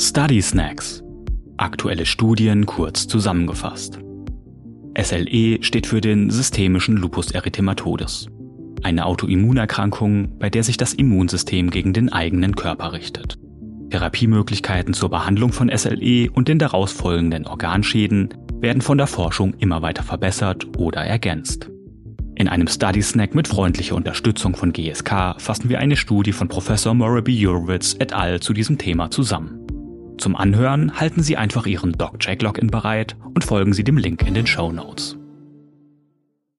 Study Snacks. Aktuelle Studien kurz zusammengefasst. SLE steht für den systemischen Lupus erythematodes. Eine Autoimmunerkrankung, bei der sich das Immunsystem gegen den eigenen Körper richtet. Therapiemöglichkeiten zur Behandlung von SLE und den daraus folgenden Organschäden werden von der Forschung immer weiter verbessert oder ergänzt. In einem Study Snack mit freundlicher Unterstützung von GSK fassen wir eine Studie von Professor Moraby Jurwitz et al. zu diesem Thema zusammen. Zum Anhören halten Sie einfach Ihren DocJack Login bereit und folgen Sie dem Link in den Show Notes.